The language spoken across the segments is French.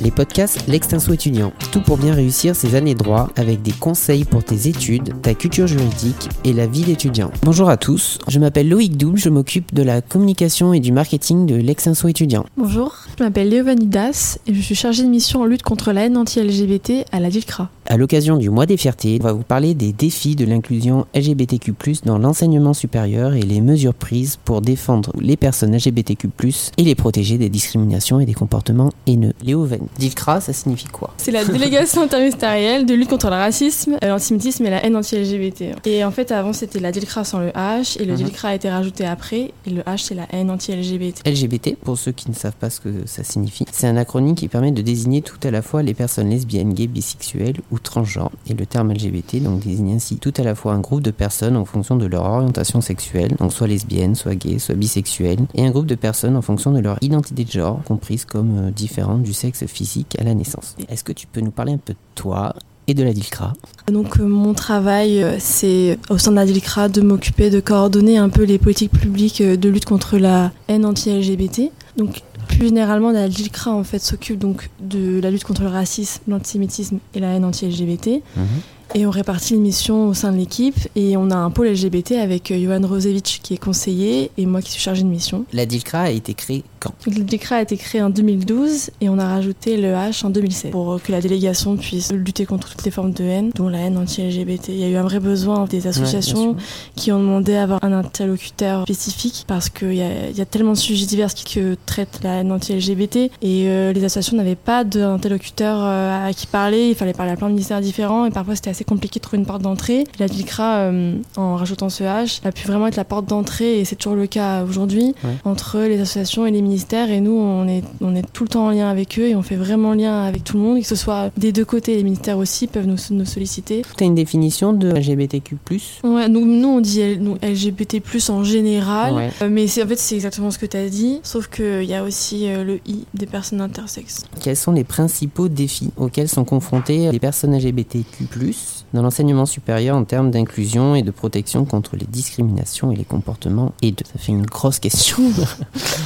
les podcasts L'Extinso étudiant. Tout pour bien réussir ses années droit avec des conseils pour tes études, ta culture juridique et la vie d'étudiant. Bonjour à tous, je m'appelle Loïc Double, je m'occupe de la communication et du marketing de L'Extinso étudiant. Bonjour, je m'appelle Léo Vanidas et je suis chargée de mission en lutte contre la haine anti-LGBT à la DILCRA. À l'occasion du mois des fiertés, on va vous parler des défis de l'inclusion LGBTQ+, dans l'enseignement supérieur et les mesures prises pour défendre les personnes LGBTQ+, et les protéger des discriminations et des comportements haineux. Léo Van, DILCRA, ça signifie quoi? C'est la délégation interministérielle de lutte contre le racisme, euh, l'antisémitisme et la haine anti-LGBT. Et en fait, avant, c'était la DILCRA sans le H, et le Mhm. DILCRA a été rajouté après, et le H, c'est la haine anti-LGBT. LGBT, pour ceux qui ne savent pas ce que ça signifie, c'est un acronyme qui permet de désigner tout à la fois les personnes lesbiennes, gays, bisexuelles ou transgenres. Et le terme LGBT donc désigne ainsi tout à la fois un groupe de personnes en fonction de leur orientation sexuelle, donc soit lesbienne, soit gay, soit bisexuelle, et un groupe de personnes en fonction de leur identité de genre, comprise comme euh, différente du sexe physique à la naissance. Est-ce que tu peux nous parler un peu de toi et de la DILCRA Donc euh, mon travail, euh, c'est au sein de la DILCRA de m'occuper de coordonner un peu les politiques publiques de lutte contre la haine anti-LGBT. Donc plus généralement, la DILCRA en fait s'occupe donc de la lutte contre le racisme, l'antisémitisme et la haine anti-LGBT. Et on répartit les missions au sein de l'équipe et on a un pôle LGBT avec euh, Johan Rosevich qui est conseiller et moi qui suis chargée de mission. La DILCRA a été créée quand? Le DILCRA a été créé en 2012 et on a rajouté le H en 2016 pour euh, que la délégation puisse lutter contre toutes les formes de haine, dont la haine anti-LGBT. Il y a eu un vrai besoin des associations Ouais, qui ont demandé à avoir un interlocuteur spécifique parce qu'il y a, il y a tellement de sujets divers qui traitent la haine anti-LGBT et euh, les associations n'avaient pas d'interlocuteur à qui parler. Il fallait parler à plein de ministères différents et parfois c'était assez compliqué de trouver une porte d'entrée. La DILCRA, euh, en rajoutant ce H, a pu vraiment être la porte d'entrée et c'est toujours le cas aujourd'hui Ouais. entre les associations et les ministères et nous on est, on est tout le temps en lien avec eux et on fait vraiment lien avec tout le monde, que ce soit des deux côtés, les ministères aussi peuvent nous, nous solliciter. Tu as une définition de LGBTQ+. Ouais, donc nous on dit LGBT en général, Ouais. Euh, mais c'est en fait c'est exactement ce que tu as dit, sauf qu'il y a aussi euh, le I des personnes intersexes. Quels sont les principaux défis auxquels sont confrontées les personnes LGBTQ+, dans l'enseignement supérieur en termes d'inclusion et de protection contre les discriminations et les comportements haineux Ça fait une grosse question.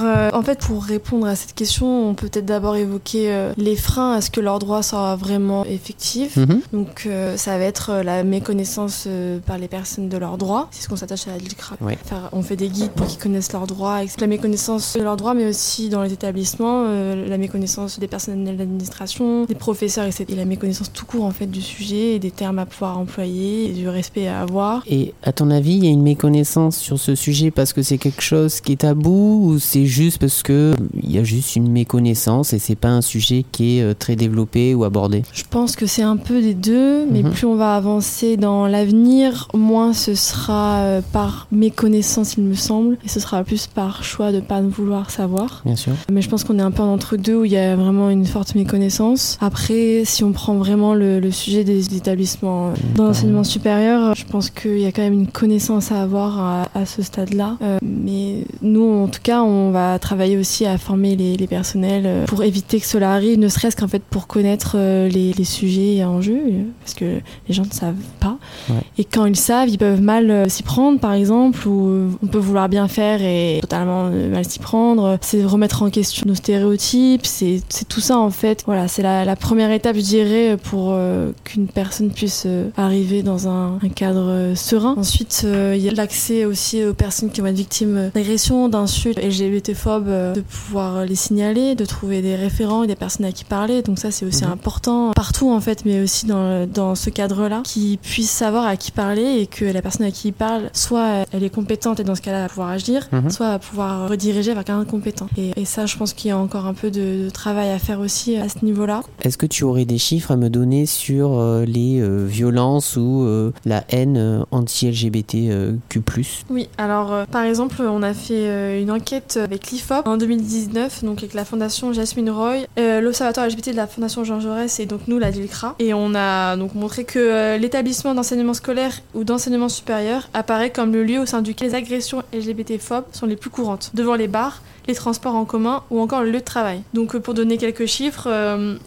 Alors euh, en fait pour répondre à cette question, on peut peut-être d'abord évoquer euh, les freins à ce que leurs droits soient vraiment effectifs. Mhm. Donc euh, ça va être la méconnaissance par les personnes de leurs droits. C'est ce qu'on s'attache à. Ouais. Faire- on fait des guides pour qu'ils connaissent leurs droits. La méconnaissance de leurs droits, mais aussi dans les établissements, la méconnaissance des personnels d'administration, des professeurs, etc. Et la méconnaissance tout court en fait du sujet, et des termes à pouvoir employer, et du respect à avoir. Et à ton avis, il y a une méconnaissance sur ce sujet parce que c'est quelque chose qui est tabou ou c'est juste parce que il y a juste une méconnaissance et c'est pas un sujet qui est euh, très développé ou abordé Je pense que c'est un peu des deux, mais Mhm. plus on va avancer dans l'avenir, moins ce sera euh, par méconnaissance, il me semble, et ce sera plus par choix de pas vouloir savoir. Bien sûr. Mais je pense qu'on est un peu en entre deux où il y a vraiment une forte méconnaissance. Après, si on prend vraiment le, le sujet des établissements dans l'enseignement supérieur, je pense qu'il y a quand même une connaissance à avoir à, à ce stade-là. Euh, mais nous, en tout cas, on va travailler aussi à former les, les personnels euh, pour éviter que cela arrive, ne serait-ce qu'en fait pour connaître euh, les, les sujets en jeu, euh, parce que les gens ne savent pas. Ouais. Et quand ils savent, ils peuvent mal euh, s'y prendre, par exemple, ou euh, on peut vouloir bien faire et totalement euh, mal s'y prendre. C'est remettre en question nos stéréotypes, c'est tout ça en fait. Voilà, c'est la, la première étape, je dirais, pour euh, qu'une personne puisse euh, arriver dans un, un cadre euh, serein. Ensuite, euh, il y a l'accès aussi aux personnes qui vont être victimes d'agressions, d'insultes LGBT-phobes, euh, de pouvoir les signaler, de trouver des référents et des personnes à qui parler. Donc ça, c'est aussi Mhm. important partout en fait, mais aussi dans, dans ce cadre-là, qu'ils puissent savoir à qui parler et que la personne à qui il parle, soit elle est compétente et dans ce cas-là, va pouvoir agir, Mhm. soit à pouvoir rediriger vers quelqu'un de compétent. Et, et ça, je pense qu'il y a encore un peu de, de travail à faire aussi à ce niveau-là. Est-ce que tu aurais des chiffres à me donner sur euh, les euh, violences ou euh, la haine anti-LGBTQ+. Oui, alors par exemple, on a fait une enquête avec l'IFOP en 2019, donc avec la fondation Jasmine Roy, euh, l'Observatoire LGBT de la fondation Jean Jaurès et donc nous, la DILCRA. Et on a donc montré que euh, l'établissement d'enseignement scolaire scolaire ou d'enseignement supérieur apparaît comme le lieu au sein duquel les agressions LGBT-phobes sont les plus courantes, devant les bars, les transports en commun ou encore le lieu de travail. Donc pour donner quelques chiffres,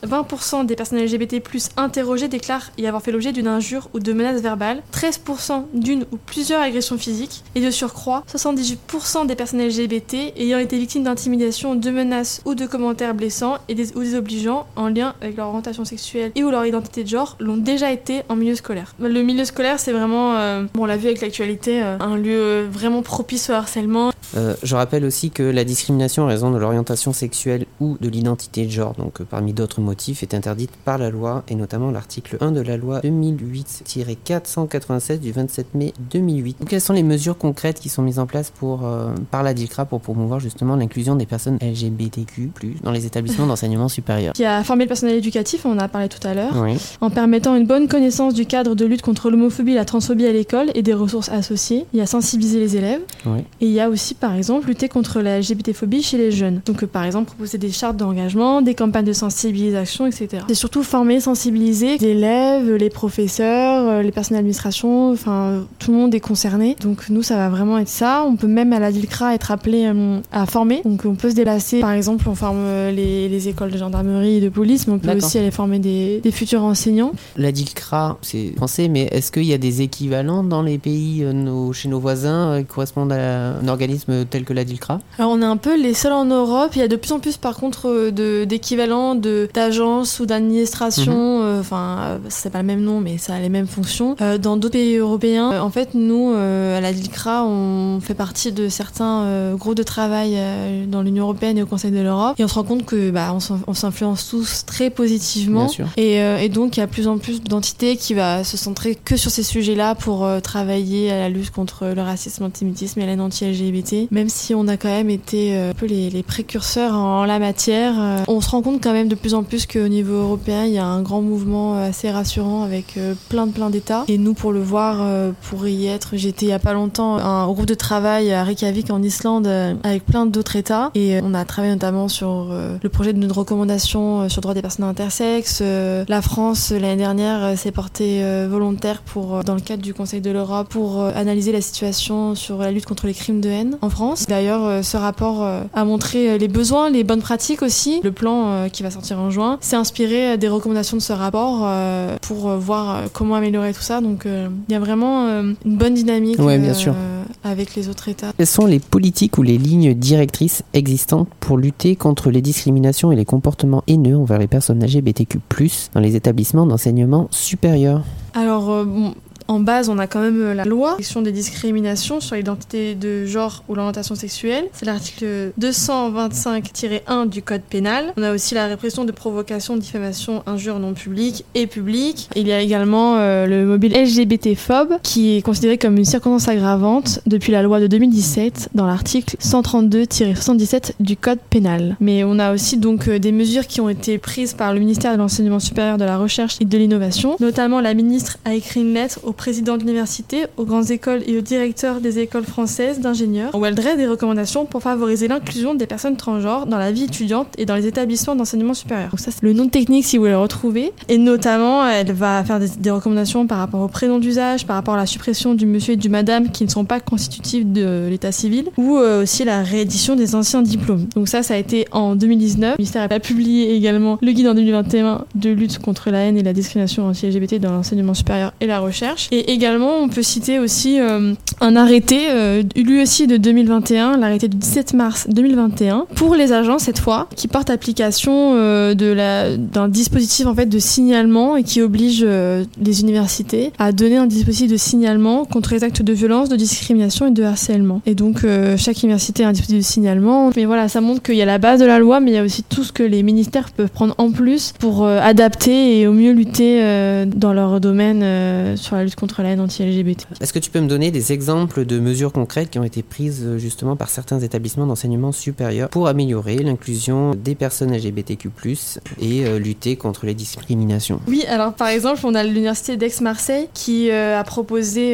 20% des personnes LGBT+ interrogées déclarent y avoir fait l'objet d'une injure ou de menaces verbales, 13% d'une ou plusieurs agressions physiques et de surcroît, 78% des personnes LGBT ayant été victimes d'intimidation, de menaces ou de commentaires blessants et des, ou désobligeants en lien avec leur orientation sexuelle et ou leur identité de genre l'ont déjà été en milieu scolaire. Le milieu scolaire, c'est vraiment, euh, bon, on l'a vu avec l'actualité, euh, un lieu vraiment propice au harcèlement. Euh, je rappelle aussi que la discrimination en raison de l'orientation sexuelle ou de l'identité de genre, donc parmi d'autres motifs, est interdite par la loi et notamment l'article 1 de la loi 2008-487 du 27 mai 2008. quelles sont les mesures concrètes qui sont mises en place pour, par la DILCRA pour promouvoir justement l'inclusion des personnes LGBTQ+, dans les établissements d'enseignement supérieur? Qui a formé le personnel éducatif, on en a parlé tout à l'heure, en permettant une bonne connaissance du cadre de lutte contre l'homophobie et la transphobie à l'école et des ressources associées. Il y a sensibiliser les élèves. Et il y a aussi, par exemple, lutter contre la LGBT-phobie chez les jeunes. Donc, euh, par exemple, proposer des chartes d'engagement, des campagnes de sensibilisation, etc. C'est surtout former, sensibiliser les élèves, les professeurs, euh, les personnes d'administration, enfin, tout le monde est concerné. Donc, nous, ça va vraiment être ça. On peut même à la DILCRA être appelé euh, à former. Donc, on peut se déplacer. Par exemple, on forme les, les, écoles de gendarmerie et de police, mais on peut aussi aller former des, des futurs enseignants. La DILCRA, c'est français, mais est-ce qu'il y a des équivalents dans les pays, nos, chez nos voisins, qui correspondent à un organisme tel que la DILCRA Alors, on est un peu les seuls en Europe. Il y a de plus en plus, par contre, d'équivalents d'agences ou d'administrations. Mhm. Enfin, c'est pas le même nom, mais ça a les mêmes fonctions. Euh, dans d'autres pays européens, en fait, nous, euh, à la DILCRA, on fait partie de certains euh, groupes de travail dans l'Union européenne et au Conseil de l'Europe. Et on se rend compte que bah, on s'influence tous très positivement. Et, et, donc, il y a plus en plus d'entités qui va se centrer que sur ces sujets-là pour travailler à la lutte contre le racisme, l'antisémitisme et la anti-LGBT. Même si on a quand même été un peu les, précurseurs en la matière, on se rend compte quand même de plus en plus qu'au niveau européen, il y a un grand mouvement assez rassurant avec plein de plein d'États. Et nous, pour le voir, pour y être, j'étais il y a pas longtemps un groupe de travail à Reykjavik en Islande avec plein d'autres États. Et on a travaillé notamment sur le projet de recommandation sur le droit des personnes intersexes. La France, l'année dernière, s'est portée volontaire pour, dans le cadre du Conseil de l'Europe, pour analyser la situation sur la lutte contre les crimes de haine en France. D'ailleurs, ce rapport a montré les besoins, les bonnes pratiques aussi. Le plan qui va sortir en juin s'est inspiré des recommandations de ce rapport pour voir comment améliorer tout ça. Donc, il y a vraiment une bonne dynamique bien sûr. avec les autres États. Quelles sont les politiques ou les lignes directrices existantes pour lutter contre les discriminations et les comportements haineux envers les personnes LGBTQ+, dans les établissements d'enseignement supérieur? Alors, bon, en base, on a quand même euh, la loi question des discriminations sur l'identité de genre ou l'orientation sexuelle. C'est l'article 225-1 du Code pénal. On a aussi la répression de provocation, diffamation, injure non publique et publique. Il y a également euh, le mobile LGBT-phobe qui est considéré comme une circonstance aggravante depuis la loi de 2017 dans l'article 132-77 du Code pénal. Mais on a aussi donc euh, des mesures qui ont été prises par le ministère de l'Enseignement supérieur, de la Recherche et de l'Innovation. Notamment, la ministre a écrit une lettre au président de l'université, aux grandes écoles et aux directeurs des écoles françaises d'ingénieurs, où elle dresse des recommandations pour favoriser l'inclusion des personnes transgenres dans la vie étudiante et dans les établissements d'enseignement supérieur. Donc ça, c'est le nom technique si vous voulez le retrouver. Et notamment, elle va faire des, recommandations par rapport au prénom d'usage, par rapport à la suppression du monsieur et du madame qui ne sont pas constitutifs de l'état civil, ou euh, aussi la réédition des anciens diplômes. Donc ça, ça a été en 2019. Le ministère a publié également le guide en 2021 de lutte contre la haine et la discrimination anti-LGBT dans l'enseignement supérieur et la recherche. Et également, on peut citer aussi euh, un arrêté, euh, lui aussi de 2021, l'arrêté du 17 mars 2021, pour les agents cette fois, qui porte application euh, d'un dispositif en fait de signalement et qui oblige les universités à donner un dispositif de signalement contre les actes de violence, de discrimination et de harcèlement. Et donc chaque université a un dispositif de signalement. Mais voilà, ça montre qu'il y a la base de la loi, mais il y a aussi tout ce que les ministères peuvent prendre en plus pour adapter et au mieux lutter dans leur domaine sur la lutte contre la haine anti-LGBT. Est-ce que tu peux me donner des exemples de mesures concrètes qui ont été prises euh, justement par certains établissements d'enseignement supérieur pour améliorer l'inclusion des personnes LGBTQ+, et euh, lutter contre les discriminations? Oui, alors par exemple, on a l'université d'Aix-Marseille qui euh, a proposé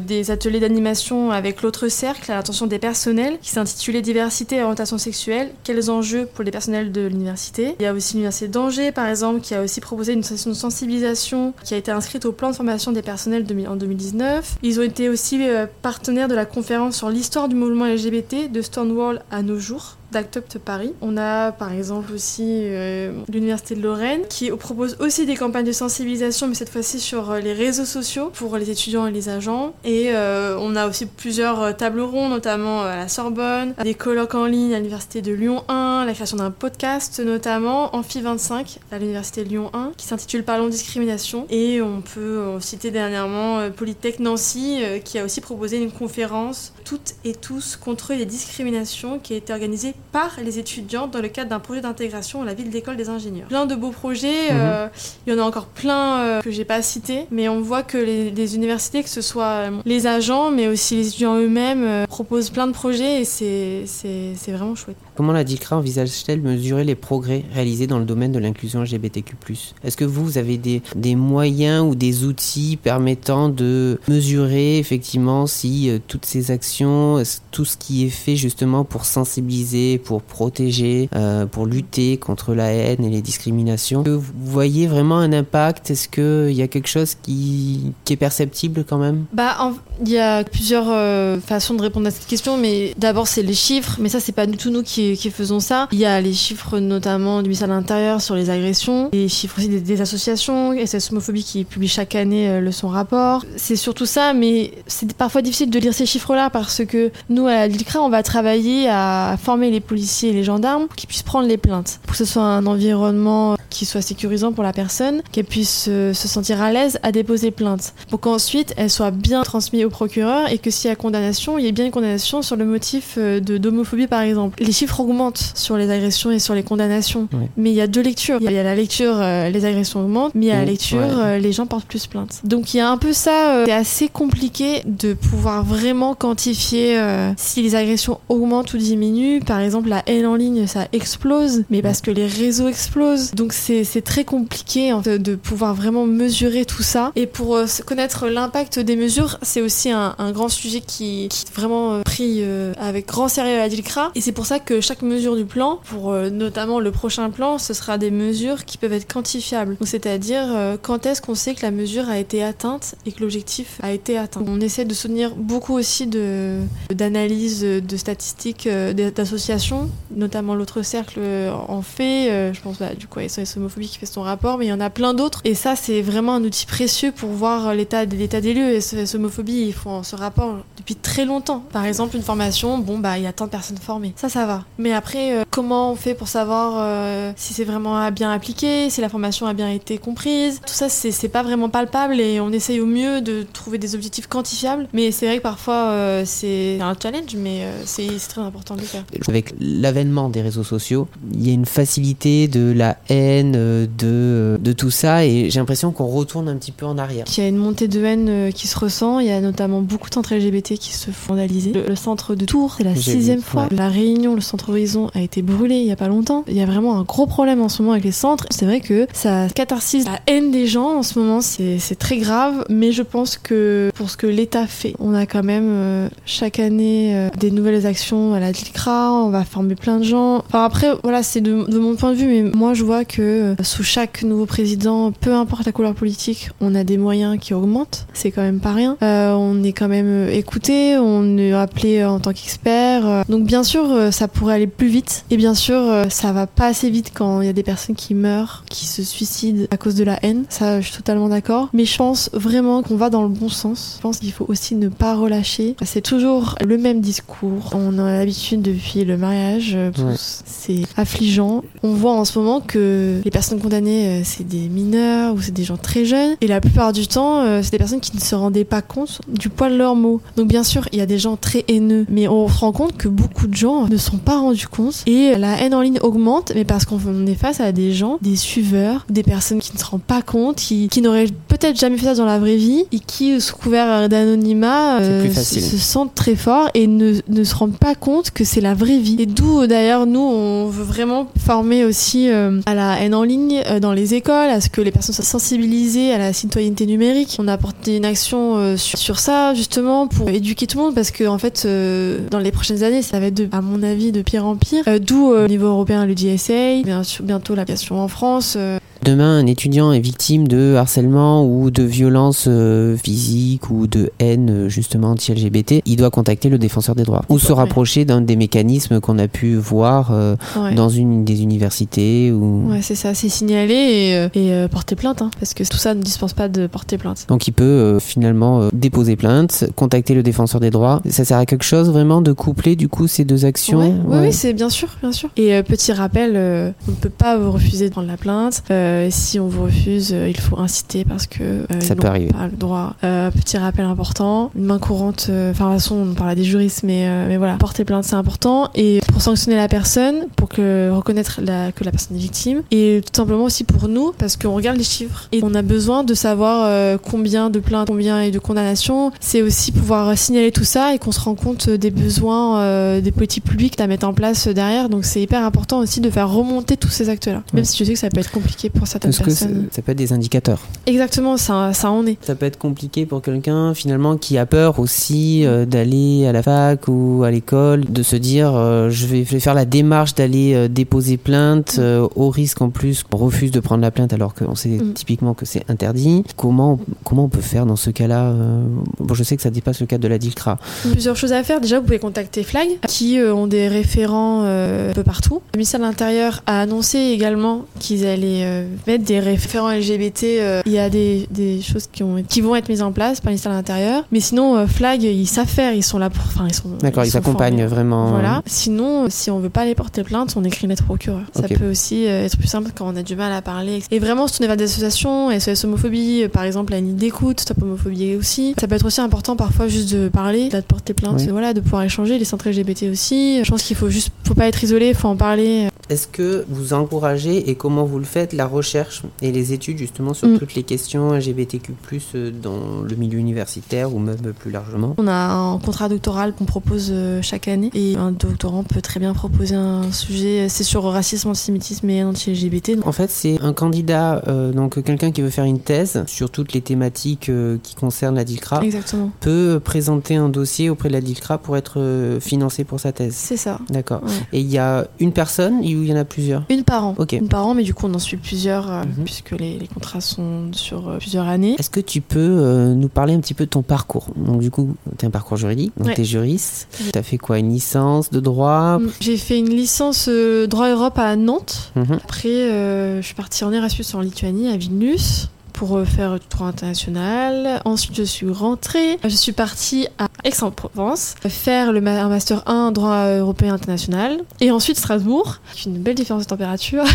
des ateliers d'animation avec l'autre cercle à l'attention des personnels qui s'intitulait Diversité et orientation sexuelle, quels enjeux pour les personnels de l'université. Il y a aussi l'université d'Angers par exemple qui a aussi proposé une session de sensibilisation qui a été inscrite au plan de formation des personnels en 2019. Ils ont été aussi partenaires de la conférence sur l'histoire du mouvement LGBT de Stonewall à nos jours d'Act Paris. On a par exemple aussi euh, l'Université de Lorraine qui propose aussi des campagnes de sensibilisation, mais cette fois-ci sur euh, les réseaux sociaux pour les étudiants et les agents. Et euh, on a aussi plusieurs tables rondes, notamment à la Sorbonne, des colloques en ligne à l'Université de Lyon 1, la création d'un podcast notamment, Amphi 25 à l'Université de Lyon 1, qui s'intitule Parlons discrimination. Et on peut citer dernièrement Polytech Nancy qui a aussi proposé une conférence Toutes et tous contre les discriminations qui a été organisée par les étudiants dans le cadre d'un projet d'intégration à la ville d'école des ingénieurs. Plein de beaux projets, mhm. euh, il y en a encore plein euh, que j'ai pas cités, mais on voit que les, universités, que ce soit euh, les agents, mais aussi les étudiants eux-mêmes, proposent plein de projets et c'est vraiment chouette. Comment la DICRA envisage-t-elle mesurer les progrès réalisés dans le domaine de l'inclusion LGBTQ Est-ce que vous, avez des, moyens ou des outils permettant de mesurer effectivement si toutes ces actions, tout ce qui est fait justement pour sensibiliser pour protéger, euh, pour lutter contre la haine et les discriminations? Vous voyez vraiment un impact? Est-ce qu'il y a quelque chose qui, est perceptible quand même? Bah, il y a plusieurs euh, façons de répondre à cette question, mais d'abord c'est les chiffres, mais ça c'est pas tout nous qui, faisons ça. Il y a les chiffres notamment du ministère de l'Intérieur sur les agressions, les chiffres aussi des, associations, SS Homophobie qui publie chaque année euh, le son rapport. C'est surtout ça, mais c'est parfois difficile de lire ces chiffres-là parce que nous à l'ILCRA on va travailler à former les policiers et les gendarmes qui puissent prendre les plaintes, pour que ce soit un environnement qui soit sécurisant pour la personne, qu'elle puisse se sentir à l'aise à déposer plainte, pour qu'ensuite elle soit bien transmise au procureur et que s'il y a condamnation, il y ait bien une condamnation sur le motif euh, d'homophobie par exemple. Les chiffres augmentent sur les agressions et sur les condamnations, mais il y a deux lectures. Il y a la lecture euh, les agressions augmentent, mais il y a la lecture euh, les gens portent plus plainte. Donc il y a un peu ça, c'est assez compliqué de pouvoir vraiment quantifier si les agressions augmentent ou diminuent. Par exemple, la haine en ligne, ça explose, mais parce que les réseaux explosent. Donc c'est très compliqué de pouvoir vraiment mesurer tout ça. Et pour euh, connaître l'impact des mesures, c'est aussi un, grand sujet qui, qui vraiment euh, euh, avec grand sérieux à DILCRA. Et c'est pour ça que chaque mesure du plan, pour notamment le prochain plan, ce sera des mesures qui peuvent être quantifiables. C'est-à-dire quand est-ce qu'on sait que la mesure a été atteinte et que l'objectif a été atteint. On essaie de soutenir beaucoup aussi d'analyses, de, de statistiques, d'associations, notamment l'autre cercle en fait. je pense bah, du coup à SOS Homophobie qui fait son rapport, mais il y en a plein d'autres. Et ça, c'est vraiment un outil précieux pour voir l'état des lieux. SOS Homophobie, ils font ce rapport depuis très longtemps. Par exemple, une formation, bon, bah, il y a tant de personnes formées. Ça, ça va. Mais après, euh, comment on fait pour savoir euh, si c'est vraiment bien appliqué, si la formation a bien été comprise? Tout ça, c'est pas vraiment palpable et on essaye au mieux de trouver des objectifs quantifiables. Mais c'est vrai que parfois, euh, c'est un challenge, mais c'est très important de le faire. Avec l'avènement des réseaux sociaux, il y a une facilité de la haine, de, de tout ça, et j'ai l'impression qu'on retourne un petit peu en arrière. Il y a une montée de haine qui se ressent, il y a notamment beaucoup de centres LGBT qui se font vandaliser. Le, centre de Tours, c'est la sixième fois. La Réunion, le centre Horizon a été brûlé il y a pas longtemps. Il y a vraiment un gros problème en ce moment avec les centres. C'est vrai que ça catharsise la haine des gens en ce moment, c'est très grave, mais je pense que pour ce que l'État fait, on a quand même euh, chaque année euh, des nouvelles actions à la DICRA, on va former plein de gens. Enfin après, voilà, c'est de, mon point de vue, mais moi je vois que euh, sous chaque nouveau président, peu importe la couleur politique, on a des moyens qui augmentent. C'est quand même pas rien. on est quand même écouté, on est appelé en tant qu'expert. Donc bien sûr, ça pourrait aller plus vite. Et bien sûr, ça va pas assez vite quand il y a des personnes qui meurent, qui se suicident à cause de la haine. Ça, je suis totalement d'accord. Mais je pense vraiment qu'on va dans le bon sens. Je pense qu'il faut aussi ne pas relâcher. C'est toujours le même discours. On a l'habitude depuis le mariage. C'est affligeant. On voit en ce moment que les personnes condamnées, c'est des mineurs ou c'est des gens très jeunes. Et la plupart du temps, c'est des personnes qui ne se rendaient pas compte du poids de leurs mots. Donc bien sûr, il y a des gens très haineux, mais on se rend compte que beaucoup de gens ne sont pas rendus compte et la haine en ligne augmente, mais parce qu'on est face à des gens, des suiveurs, des personnes qui ne se rendent pas compte, qui, qui n'auraient peut-être jamais fait ça dans la vraie vie et qui, sous couvert d'anonymat, euh, se, sentent très forts et ne, ne, se rendent pas compte que c'est la vraie vie. Et d'où d'ailleurs nous on veut vraiment former aussi euh, à la haine en ligne euh, dans les écoles, à ce que les personnes soient sensibilisées à la citoyenneté numérique. On a apporté une action sur, sur ça justement pour éduquer tout le monde parce que en fait dans les prochaines années ça va être à mon avis de pire en pire. D'où au niveau européen le DSA, bien sûr bientôt en France demain un étudiant est victime de harcèlement ou de violence euh, physique ou de haine euh, justement anti-LGBT, il doit contacter le défenseur des droits ou se rapprocher d'un des mécanismes qu'on a pu voir euh, Ouais. dans une des universités ou Ouais, c'est ça, c'est signaler et, euh, et, porter plainte, hein, parce que tout ça ne dispense pas de porter plainte. donc il peut finalement déposer plainte, contacter le défenseur des droits. Ça sert à quelque chose vraiment de coupler du coup ces deux actions? Oui, Ouais. oui, c'est bien sûr, bien sûr. Et petit rappel, on ne peut pas vous refuser de prendre la plainte. Euh, et si on vous refuse, euh, il faut inciter parce que euh, Ça ils peut arriver. pas le droit. Euh, petit rappel important, une main courante. euh, Enfin, de toute façon, on parle à des juristes, mais euh, mais voilà, porter plainte c'est important. Et pour sanctionner la personne, pour que reconnaître la, que la personne est victime, et tout simplement aussi pour nous, parce qu'on regarde les chiffres et on a besoin de savoir euh, combien de plaintes, combien et de condamnations. C'est aussi pouvoir signaler tout ça et qu'on se rend compte des besoins euh, des politiques publiques à mettre en place derrière. Donc c'est hyper important aussi de faire remonter tous ces actes-là. Même Ouais. si je sais que ça peut être compliqué pour certaines Parce que ça, peut être des indicateurs. Exactement, ça, ça en est. Ça peut être compliqué pour quelqu'un finalement qui a peur aussi euh, d'aller à la fac ou à l'école, de se dire euh, je, vais, je vais faire la démarche d'aller euh, déposer plainte euh, au risque en plus qu'on refuse de prendre la plainte alors qu'on sait Mm. typiquement que c'est interdit. Comment, comment on peut faire dans ce cas-là Bon, je sais que ça dépasse le cadre de la DILCRA. Plusieurs choses à faire. Déjà, vous pouvez contacter Flag, qui ont des référents un peu partout. Le ministère de l'Intérieur a annoncé également qu'ils allaient mettre des référents LGBT. euh, il y a des, des choses qui, ont, qui vont être mises en place par ministère de l'Intérieur. Mais sinon, euh, Flag, ils savent faire. Ils sont là pour. Enfin, ils sont. D'accord, ils, sont accompagnent formés. vraiment. Voilà. Sinon, si on veut pas aller porter plainte, on écrit une lettre au procureur. Ça peut aussi euh, être plus simple quand on a du mal à parler. Et vraiment, se tourner vers des associations, SOS Homophobie, euh, par exemple, la ligne d'écoute, Stop Homophobie aussi. Ça peut être aussi important parfois juste de parler, de porter plainte, Oui. voilà, de pouvoir échanger. Les centres LGBT aussi. Je pense qu'il faut juste, faut pas être isolé, faut en parler. Est-ce que vous encouragez et comment vous le faites la recherche et les études justement sur Mm. toutes les questions LGBTQ+ euh, dans le milieu universitaire ou même plus largement? On a un contrat doctoral qu'on propose euh, chaque année et un doctorant peut très bien proposer un sujet. C'est sur racisme, antisémitisme et anti-LGBT. En fait, c'est un candidat, euh, donc quelqu'un qui veut faire une thèse sur toutes les thématiques euh, qui concernent la DILCRA, Exactement. peut présenter un dossier auprès de la DILCRA pour être euh, financé pour sa thèse. C'est ça. D'accord. Ouais. Et il y a une personne il y en a plusieurs? Une par an. Une par an, mais du coup, on en suit plusieurs, euh, Mhm. puisque les, les contrats sont sur euh, plusieurs années. Est-ce que tu peux euh, nous parler un petit peu de ton parcours? Donc du coup, tu as un parcours juridique, donc Ouais. tu es juriste. Tu as fait quoi? Une licence de droit? Mm. J'ai fait une licence droit Europe à Nantes. Mhm. Après, je suis partie en Erasmus en Lituanie, à Vilnius, pour euh, faire du droit international. Ensuite, je suis rentrée. Je suis partie à Aix-en-Provence, faire le ma- un master 1 droit européen international. Et ensuite, Strasbourg, une belle différence de température.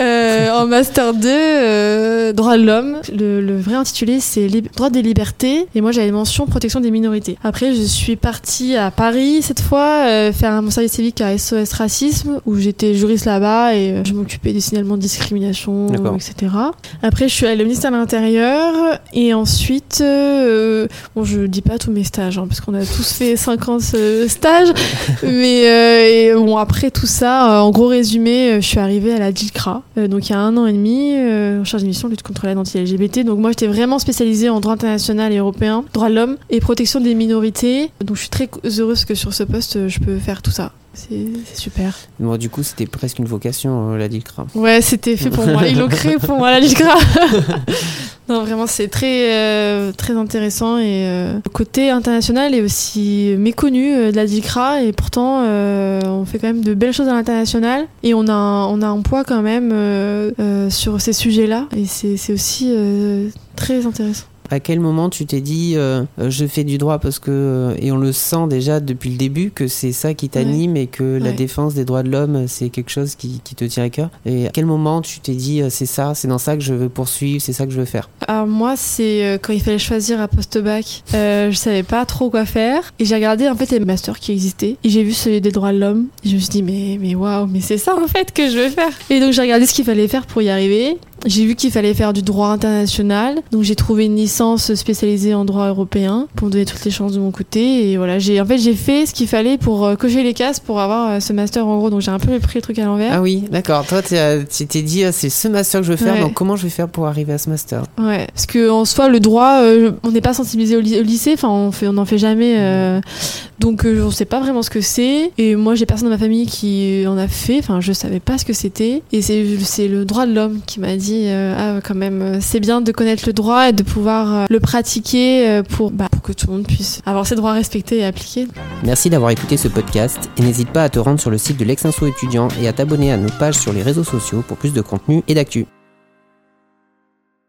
Euh, en master 2, euh, droit de l'homme. Le, le vrai intitulé, c'est droit des libertés. Et moi, j'avais mention protection des minorités. Après, je suis partie à Paris cette fois, euh, faire mon service civique à SOS Racisme, où j'étais juriste là-bas et euh, je m'occupais des signalements de discrimination, etc. Après, je suis allée au ministère de l'Intérieur et ensuite, euh, bon, je dis pas tous mes stages, hein, parce qu'on a tous fait 50 euh, stages, mais euh, et, bon, après tout ça, euh, en gros résumé, je suis arrivée à la DILCRA, donc il y a un an et demi, en charge de mission lutte contre l'aide anti-LGBT. Donc moi, j'étais vraiment spécialisée en droit international et européen, droit de l'homme et protection des minorités. Donc je suis très heureuse que sur ce poste, je peux faire tout ça. C'est super. Bon, du coup, c'était presque une vocation, euh, la DILCRA. Ouais, c'était fait pour moi. Ils l'ont créé pour moi, la DILCRA. non, vraiment, c'est très, euh, très intéressant. Et euh, le côté international est aussi méconnu euh, de la DILCRA. Et pourtant, euh, on fait quand même de belles choses à l'international. Et on a, un, on a un poids quand même euh, euh, sur ces sujets-là. Et c'est c'est aussi euh, très intéressant. À quel moment tu t'es dit euh, euh, je fais du droit parce que euh, et on le sent déjà depuis le début que c'est ça qui t'anime et que la défense des droits de l'homme c'est quelque chose qui, qui te tient à cœur et à quel moment tu t'es dit c'est ça c'est dans ça que je veux poursuivre c'est ça que je veux faire? Alors moi, c'est quand il fallait choisir un post-bac, euh, je savais pas trop quoi faire. Et j'ai regardé en fait les masters qui existaient. Et j'ai vu celui des droits de l'homme. Et je me suis dit, mais, mais waouh, mais c'est ça en fait que je veux faire. Et donc j'ai regardé ce qu'il fallait faire pour y arriver. J'ai vu qu'il fallait faire du droit international. Donc j'ai trouvé une licence spécialisée en droit européen pour me donner toutes les chances de mon côté. Et voilà, j'ai en fait j'ai fait ce qu'il fallait pour euh, cocher les cases pour avoir euh, ce master en gros. Donc j'ai un peu pris le truc à l'envers. ah oui d'accord toi t'es- tu t'es dit c'est ce master que je veux faire Ouais. donc comment je vais faire pour arriver à ce master? Ouais, parce que en soi le droit, euh, on n'est pas sensibilisé au, ly- au lycée, enfin on fait, on n'en fait jamais. euh, Donc euh, on sait pas vraiment ce que c'est. Et moi, j'ai personne dans ma famille qui en a fait. Enfin, je savais pas ce que c'était. Et c'est le droit de l'homme qui m'a dit euh, ah quand même, c'est bien de connaître le droit et de pouvoir le pratiquer pour, bah, pour que tout le monde puisse avoir ses droits respectés et appliqués. Merci d'avoir écouté ce podcast et n'hésite pas à te rendre sur le site de l'Exinso étudiant et à t'abonner à nos pages sur les réseaux sociaux pour plus de contenu et d'actu.